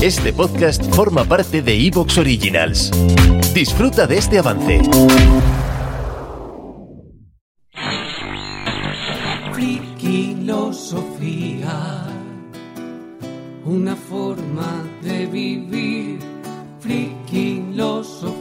Este podcast forma parte de Evox Originals. Disfruta de este avance. Friquilosofía, una forma de vivir. Friquilosofía.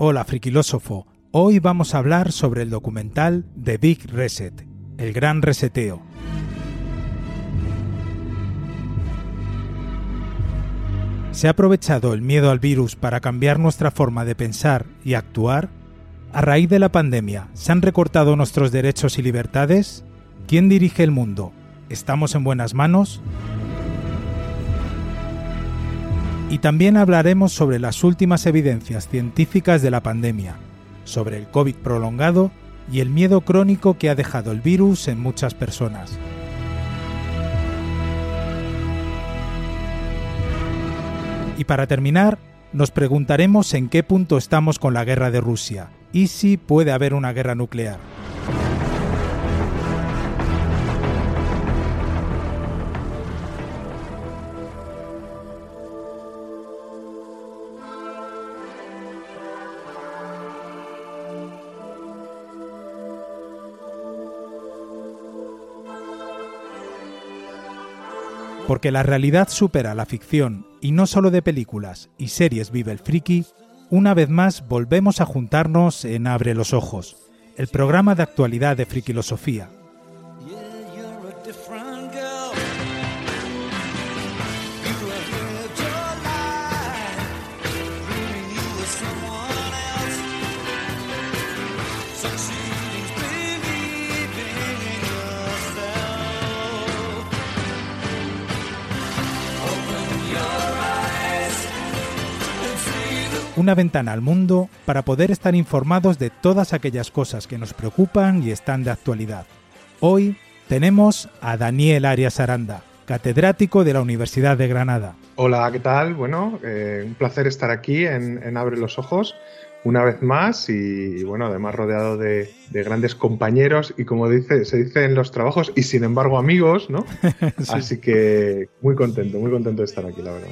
Hola, friquilósofo. Hoy vamos a hablar sobre el documental The Big Reset, el gran reseteo. ¿Se ha aprovechado el miedo al virus para cambiar nuestra forma de pensar y actuar? ¿A raíz de la pandemia se han recortado nuestros derechos y libertades? ¿Quién dirige el mundo? ¿Estamos en buenas manos? Y también hablaremos sobre las últimas evidencias científicas de la pandemia, sobre el COVID prolongado y el miedo crónico que ha dejado el virus en muchas personas. Y para terminar, nos preguntaremos en qué punto estamos con la guerra de Rusia y si puede haber una guerra nuclear. Porque la realidad supera la ficción y no solo de películas y series vive el friki, una vez más volvemos a juntarnos en Abre los Ojos, el programa de actualidad de Frikilosofía. Una ventana al mundo para poder estar informados de todas aquellas cosas que nos preocupan y están de actualidad. Hoy tenemos a Daniel Arias Aranda, catedrático de la Universidad de Granada. Hola, ¿qué tal? Bueno, eh, un placer estar aquí en, en, Abre los Ojos una vez más y, bueno, además rodeado de, de, grandes compañeros y como dice, se dice en los trabajos y sin embargo amigos, ¿no? sí. Así que muy contento, muy contento de estar aquí, la verdad.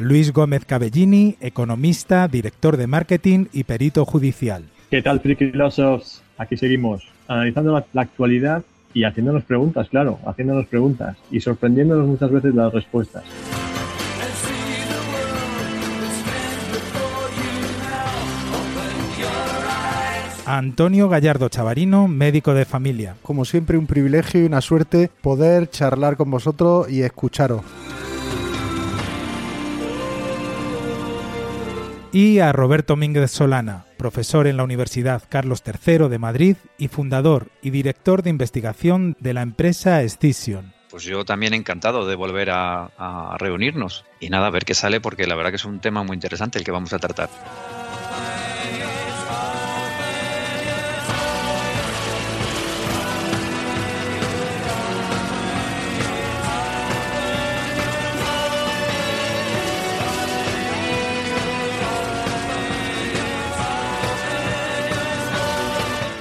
A Luis Gómez Cabellini, economista, director de marketing y perito judicial. ¿Qué tal, friquilósofos? Aquí seguimos, analizando la, la, actualidad y haciéndonos preguntas, claro, haciéndonos preguntas y sorprendiéndonos muchas veces las respuestas. Antonio Gallardo Chavarino, médico de familia. Como siempre, un privilegio y una suerte poder charlar con vosotros y escucharos. Y a Roberto Mínguez Solana, profesor en la Universidad Carlos III de Madrid y fundador y director de investigación de la empresa Escision. Pues yo también encantado de volver a, a, reunirnos y nada, a ver qué sale porque la verdad que es un tema muy interesante el que vamos a tratar.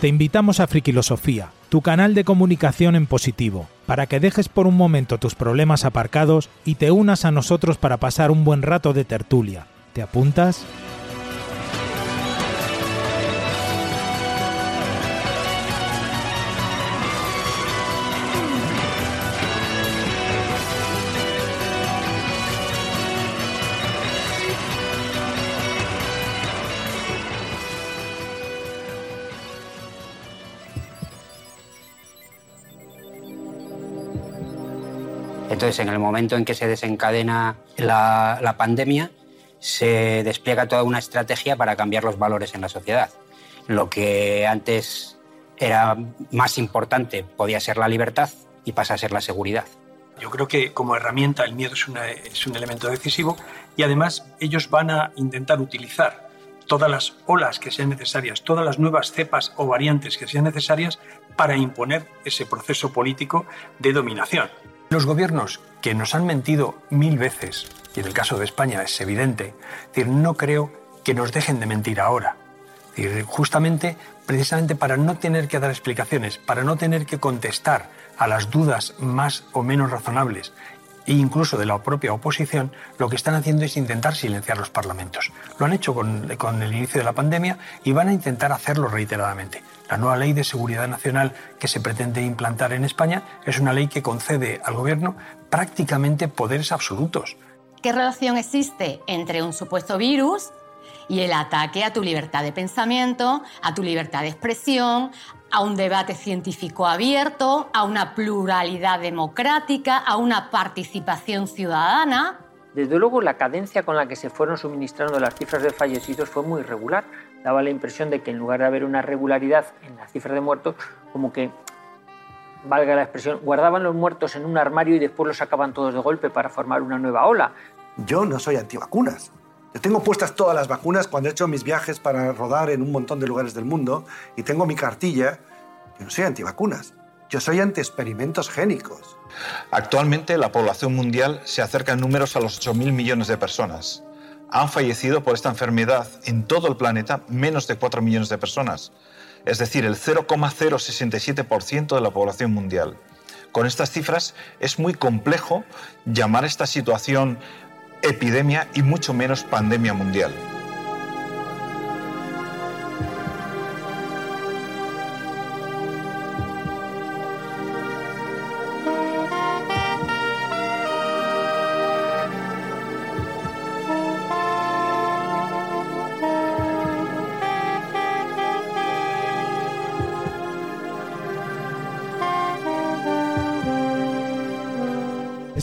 Te invitamos a Frikilosofía, tu canal de comunicación en positivo, para que dejes por un momento tus problemas aparcados y te unas a nosotros para pasar un buen rato de tertulia. ¿Te apuntas? Entonces, en el momento en que se desencadena la, pandemia, se despliega toda una estrategia para cambiar los valores en la sociedad. Lo que antes era más importante podía ser la libertad y pasa a ser la seguridad. Yo creo que como herramienta el miedo es, un elemento decisivo y además ellos van a intentar utilizar todas las olas que sean necesarias, todas las nuevas cepas o variantes que sean necesarias para imponer ese proceso político de dominación. Los gobiernos que nos han mentido mil veces, y en el caso de España es evidente, no creo que nos dejen de mentir ahora. Justamente, precisamente para no tener que dar explicaciones, para no tener que contestar a las dudas más o menos razonables e incluso de la propia oposición, lo que están haciendo es intentar silenciar los parlamentos. Lo han hecho con, con, el inicio de la pandemia y van a intentar hacerlo reiteradamente. La nueva ley de seguridad nacional que se pretende implantar en España es una ley que concede al gobierno prácticamente poderes absolutos. ¿Qué relación existe entre un supuesto virus y el ataque a tu libertad de pensamiento, a tu libertad de expresión, a un debate científico abierto, a una pluralidad democrática, a una participación ciudadana. Desde luego, la cadencia con la que se fueron suministrando las cifras de fallecidos fue muy irregular. Daba la impresión de que en lugar de haber una regularidad en las cifras de muertos, como que, valga la expresión, guardaban los muertos en un armario y después los sacaban todos de golpe para formar una nueva ola. Yo no soy antivacunas. Yo tengo puestas todas las vacunas cuando he hecho mis viajes para rodar en un montón de lugares del mundo y tengo mi cartilla. Yo no soy antivacunas. Yo soy anti-experimentos génicos. Actualmente la población mundial se acerca en números a los 8.000 millones de personas. Han fallecido por esta enfermedad en todo el planeta menos de 4 millones de personas, es decir, el 0,067% de la población mundial. Con estas cifras es muy complejo llamar esta situación epidemia y mucho menos pandemia mundial.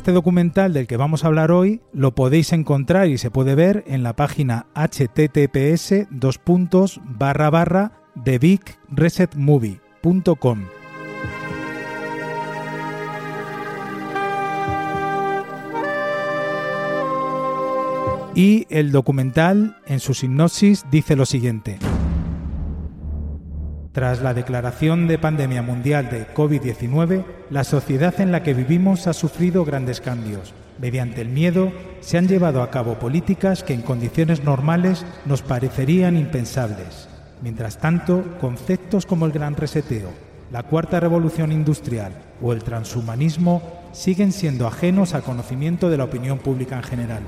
Este documental del que vamos a hablar hoy lo podéis encontrar y se puede ver en la página https dos barra barra thebigresetmovie.com. Y el documental, en su sinopsis, dice lo siguiente. Tras la declaración de pandemia mundial de COVID-19, la sociedad en la que vivimos ha sufrido grandes cambios. Mediante el miedo se han llevado a cabo políticas que en condiciones normales nos parecerían impensables. Mientras tanto, conceptos como el gran reseteo, la cuarta revolución industrial o el transhumanismo siguen siendo ajenos al conocimiento de la opinión pública en general.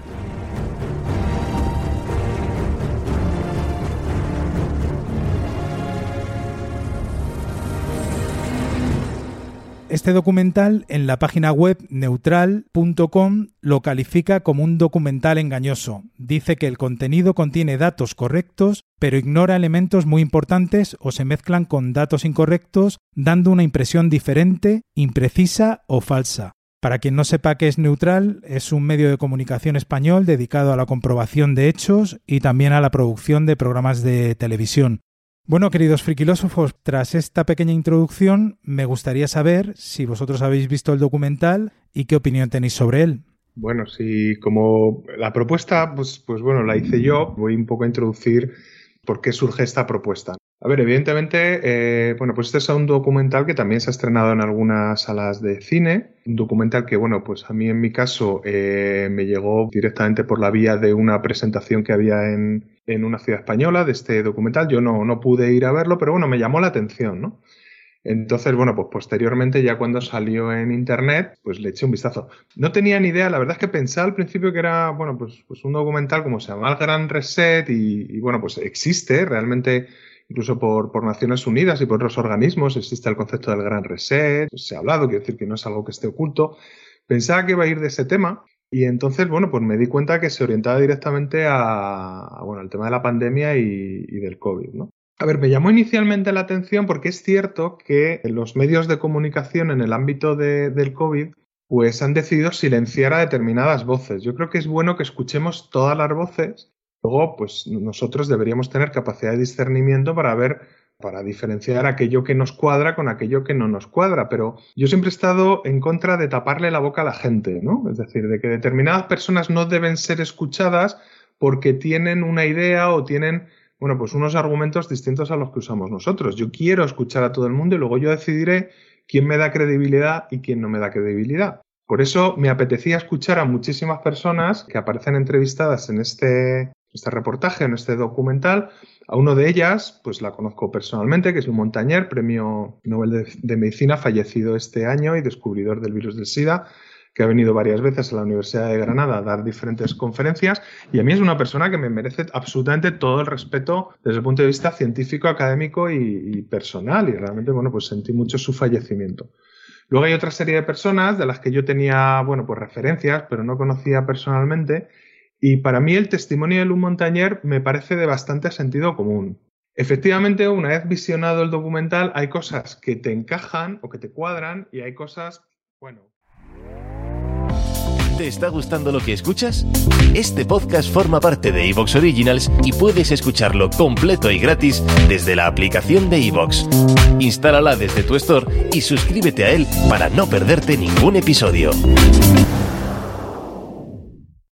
Este documental en la página web neutral.com lo califica como un documental engañoso. Dice que el contenido contiene datos correctos, pero ignora elementos muy importantes o se mezclan con datos incorrectos, dando una impresión diferente, imprecisa o falsa. Para quien no sepa qué es Neutral, es un medio de comunicación español dedicado a la comprobación de hechos y también a la producción de programas de televisión. Bueno, queridos friquilósofos, tras esta pequeña introducción, me gustaría saber si vosotros habéis visto el documental y qué opinión tenéis sobre él. Bueno, si como la propuesta, pues, pues bueno, la hice yo, voy un poco a introducir por qué surge esta propuesta. A ver, evidentemente, eh, bueno, pues este es un documental que también se ha estrenado en algunas salas de cine. Un documental que, bueno, pues a mí en mi caso eh, me llegó directamente por la vía de una presentación que había en, en una ciudad española de este documental. Yo no, no pude ir a verlo, pero bueno, me llamó la atención, ¿no? Entonces, bueno, pues posteriormente, ya cuando salió en internet, pues le eché un vistazo. No tenía ni idea, la verdad es que pensaba al principio que era, bueno, pues, pues un documental como se llama El Gran Reset y, bueno, pues existe realmente, incluso por, por, Naciones Unidas y por otros organismos, existe el concepto del Gran Reset, se ha hablado, quiero decir que no es algo que esté oculto. Pensaba que iba a ir de ese tema y entonces, bueno, pues me di cuenta que se orientaba directamente a, bueno, al tema de la pandemia y, y del COVID, ¿no? A ver, me llamó inicialmente la atención porque es cierto que los medios de comunicación en el ámbito de, del COVID pues han decidido silenciar a determinadas voces. Yo creo que es bueno que escuchemos todas las voces. Luego, pues nosotros deberíamos tener capacidad de discernimiento para ver, para diferenciar aquello que nos cuadra con aquello que no nos cuadra. Pero yo siempre he estado en contra de taparle la boca a la gente, ¿no? Es decir, de que determinadas personas no deben ser escuchadas porque tienen una idea o tienen, bueno, pues unos argumentos distintos a los que usamos nosotros. Yo quiero escuchar a todo el mundo y luego yo decidiré quién me da credibilidad y quién no me da credibilidad. Por eso me apetecía escuchar a muchísimas personas que aparecen entrevistadas en este, este reportaje, en este documental. A uno de ellas, pues la conozco personalmente, que es un montañer, premio Nobel de Medicina, fallecido este año y descubridor del virus del SIDA que ha venido varias veces a la Universidad de Granada a dar diferentes conferencias y a mí es una persona que me merece absolutamente todo el respeto desde el punto de vista científico, académico y, personal y realmente, bueno, pues sentí mucho su fallecimiento. Luego hay otra serie de personas de las que yo tenía, bueno, pues referencias, pero no conocía personalmente y para mí el testimonio de Lu Montañer me parece de bastante sentido común. Efectivamente, una vez visionado el documental, hay cosas que te encajan o que te cuadran y hay cosas, bueno, ¿Te está gustando lo que escuchas? Este podcast forma parte de Evox Originals y puedes escucharlo completo y gratis desde la aplicación de Evox. Instálala desde tu store y suscríbete a él para no perderte ningún episodio.